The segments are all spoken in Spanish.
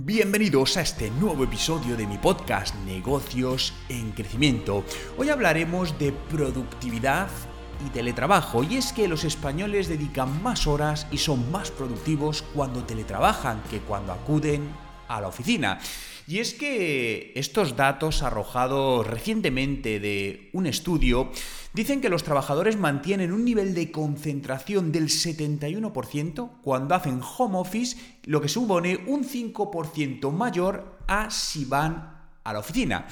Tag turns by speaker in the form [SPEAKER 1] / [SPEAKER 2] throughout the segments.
[SPEAKER 1] Bienvenidos a este nuevo episodio de mi podcast Negocios en Crecimiento. Hoy hablaremos de productividad y teletrabajo y es que los españoles dedican más horas y son más productivos cuando teletrabajan que cuando acuden a la oficina. Y es que estos datos arrojados recientemente de un estudio dicen que los trabajadores mantienen un nivel de concentración del 71% cuando hacen home office, lo que supone un 5% mayor a si van a la oficina.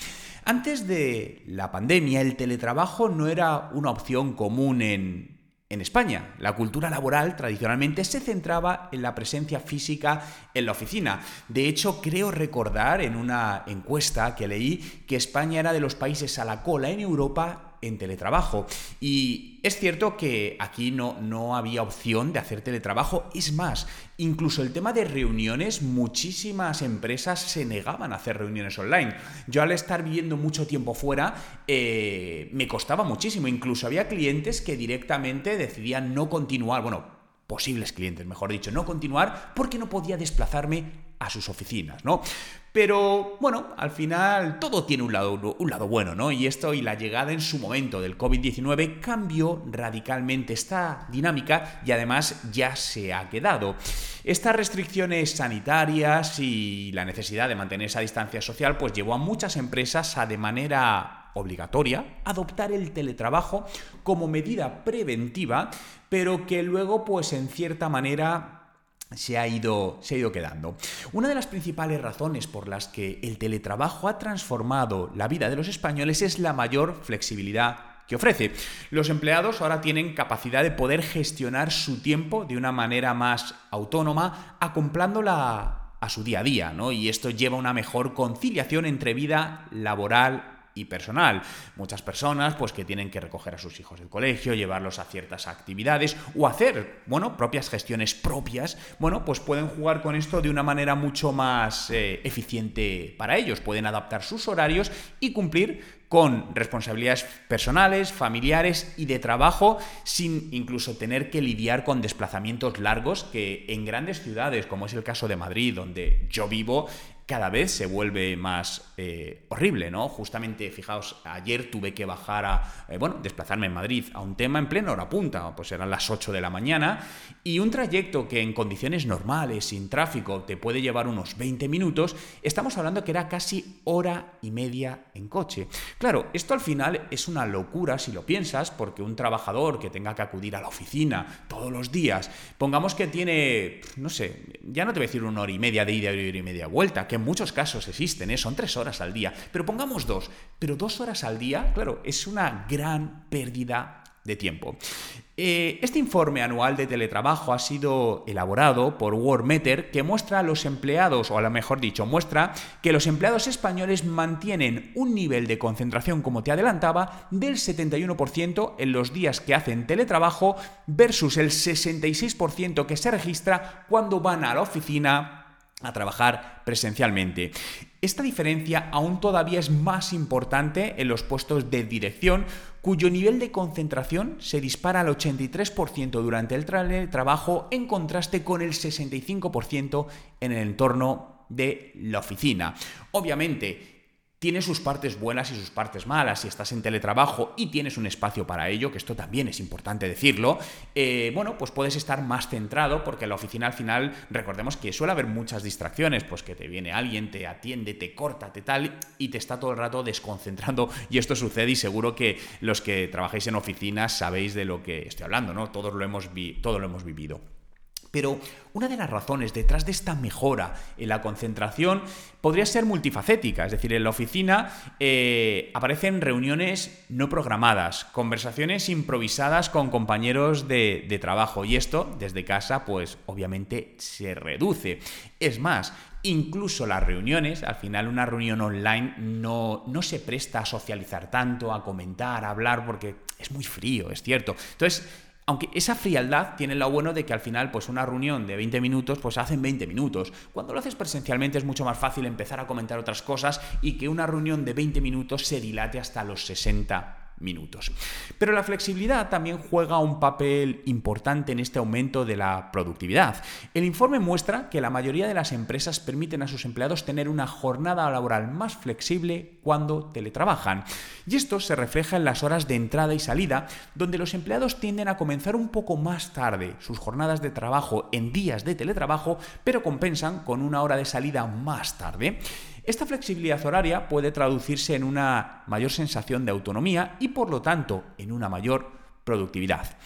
[SPEAKER 1] Antes de la pandemia, el teletrabajo no era una opción común en, en España, la cultura laboral tradicionalmente se centraba en la presencia física en la oficina. De hecho, creo recordar en una encuesta que leí que España era de los países a la cola en Europa en teletrabajo. Y es cierto que aquí no, no había opción de hacer teletrabajo. Es más, incluso el tema de reuniones, muchísimas empresas se negaban a hacer reuniones online. Yo al estar viviendo mucho tiempo fuera, eh, me costaba muchísimo. Incluso había clientes que directamente decidían no continuar. Bueno, posibles clientes, mejor dicho, no continuar porque no podía desplazarme a sus oficinas, ¿no? Pero bueno, al final todo tiene un lado, un lado bueno, ¿no? Y esto y la llegada en su momento del COVID-19 cambió radicalmente esta dinámica y además ya se ha quedado. Estas restricciones sanitarias y la necesidad de mantener esa distancia social pues llevó a muchas empresas a de manera obligatoria adoptar el teletrabajo como medida preventiva, pero que luego pues en cierta manera se ha, ido, se ha ido quedando. Una de las principales razones por las que el teletrabajo ha transformado la vida de los españoles es la mayor flexibilidad que ofrece. Los empleados ahora tienen capacidad de poder gestionar su tiempo de una manera más autónoma, acoplándola a su día a día, ¿no? Y esto lleva a una mejor conciliación entre vida laboral y personal. Muchas personas pues que tienen que recoger a sus hijos del colegio, llevarlos a ciertas actividades o hacer, bueno, propias gestiones propias, bueno, pues pueden jugar con esto de una manera mucho más eh, eficiente para ellos, pueden adaptar sus horarios y cumplir con responsabilidades personales, familiares y de trabajo, sin incluso tener que lidiar con desplazamientos largos que en grandes ciudades, como es el caso de Madrid, donde yo vivo, cada vez se vuelve más eh, horrible, ¿no? Justamente, fijaos, ayer tuve que bajar a, eh, bueno, desplazarme en Madrid a un tema en plena hora punta, pues eran las 8 de la mañana, y un trayecto que en condiciones normales, sin tráfico, te puede llevar unos 20 minutos, estamos hablando que era casi hora y media en coche. Claro, esto al final es una locura si lo piensas, porque un trabajador que tenga que acudir a la oficina todos los días, pongamos que tiene, no sé, ya no te voy a decir una hora y media de ida y hora y media vuelta, que en muchos casos existen, ¿eh? son tres horas al día, pero pongamos dos, pero dos horas al día, claro, es una gran pérdida de tiempo. Eh, este informe anual de teletrabajo ha sido elaborado por Worldmeter que muestra a los empleados, o a lo mejor dicho, muestra que los empleados españoles mantienen un nivel de concentración, como te adelantaba, del 71% en los días que hacen teletrabajo versus el 66% que se registra cuando van a la oficina a trabajar presencialmente. Esta diferencia aún todavía es más importante en los puestos de dirección, cuyo nivel de concentración se dispara al 83% durante el trabajo en contraste con el 65% en el entorno de la oficina. Obviamente, tiene sus partes buenas y sus partes malas. Si estás en teletrabajo y tienes un espacio para ello, que esto también es importante decirlo, eh, bueno, pues puedes estar más centrado porque la oficina al final, recordemos que suele haber muchas distracciones, pues que te viene alguien, te atiende, te corta, te tal, y te está todo el rato desconcentrando. Y esto sucede y seguro que los que trabajáis en oficinas sabéis de lo que estoy hablando, ¿no? Todos lo hemos, vi todos lo hemos vivido. Pero una de las razones detrás de esta mejora en la concentración podría ser multifacética, es decir, en la oficina eh, aparecen reuniones no programadas, conversaciones improvisadas con compañeros de, de trabajo y esto desde casa pues obviamente se reduce. Es más, Incluso las reuniones, al final una reunión online no, no, se presta a socializar tanto, a comentar, a hablar, porque es muy frío, es cierto. Entonces, aunque esa frialdad tiene lo bueno de que al final, pues una reunión de 20 minutos, pues hacen 20 minutos. Cuando lo haces presencialmente es mucho más fácil empezar a comentar otras cosas y que una reunión de 20 minutos se dilate hasta los 60 minutos. Pero la flexibilidad también juega un papel importante en este aumento de la productividad. El informe muestra que la mayoría de las empresas permiten a sus empleados tener una jornada laboral más flexible cuando teletrabajan. Y esto se refleja en las horas de entrada y salida, donde los empleados tienden a comenzar un poco más tarde sus jornadas de trabajo en días de teletrabajo, pero compensan con una hora de salida más tarde. Esta flexibilidad horaria puede traducirse en una mayor sensación de autonomía y por lo tanto en una mayor productividad.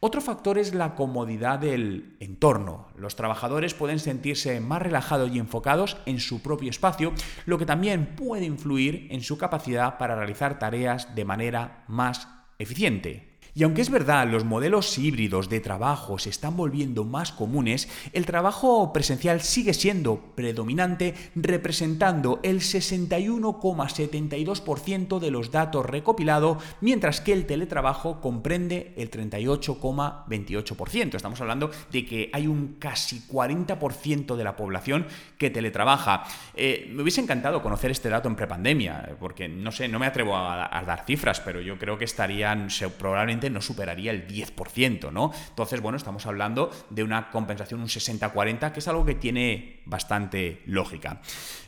[SPEAKER 1] Otro factor es la comodidad del entorno. Los trabajadores pueden sentirse más relajados y enfocados en su propio espacio, lo que también puede influir en su capacidad para realizar tareas de manera más eficiente. Y aunque es verdad, los modelos híbridos de trabajo se están volviendo más comunes, el trabajo presencial sigue siendo predominante, representando el 61,72% de los datos recopilados, mientras que el teletrabajo comprende el 38,28%. Estamos hablando de que hay un casi 40% de la población que teletrabaja. Eh, me hubiese encantado conocer este dato en prepandemia, porque no sé, no me atrevo a, a dar cifras, pero yo creo que estarían probablemente no superaría el 10%, ¿no? Entonces, bueno, estamos hablando de una compensación un 60-40, que es algo que tiene bastante lógica.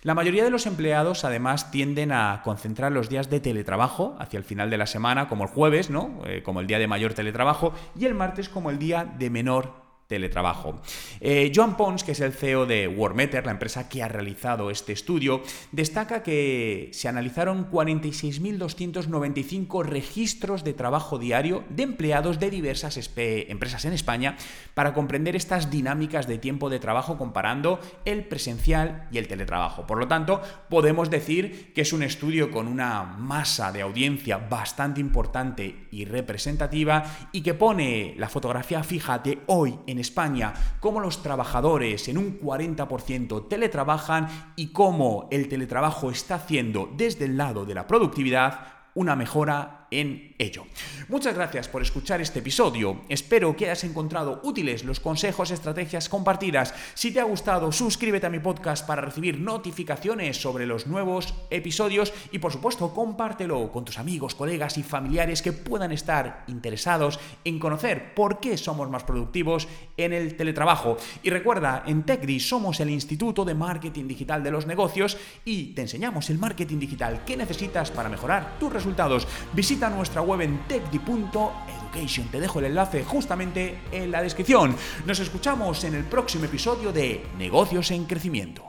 [SPEAKER 1] La mayoría de los empleados, además, tienden a concentrar los días de teletrabajo hacia el final de la semana, como el jueves, ¿no? Eh, como el día de mayor teletrabajo, y el martes como el día de menor teletrabajo. Eh, Joan Pons, que es el CEO de Wormeter, la empresa que ha realizado este estudio, destaca que se analizaron 46.295 registros de trabajo diario de empleados de diversas empresas en España para comprender estas dinámicas de tiempo de trabajo comparando el presencial y el teletrabajo. Por lo tanto, podemos decir que es un estudio con una masa de audiencia bastante importante y representativa y que pone la fotografía, fíjate, hoy en en España, cómo los trabajadores en un 40% teletrabajan y cómo el teletrabajo está haciendo desde el lado de la productividad una mejora en ello. Muchas gracias por escuchar este episodio. Espero que hayas encontrado útiles los consejos, estrategias compartidas. Si te ha gustado, suscríbete a mi podcast para recibir notificaciones sobre los nuevos episodios y por supuesto compártelo con tus amigos, colegas y familiares que puedan estar interesados en conocer por qué somos más productivos en el teletrabajo. Y recuerda, en TechDi somos el Instituto de Marketing Digital de los Negocios y te enseñamos el marketing digital que necesitas para mejorar tus resultados. Visita nuestra web en techdi.education. Te dejo el enlace justamente en la descripción. Nos escuchamos en el próximo episodio de Negocios en Crecimiento.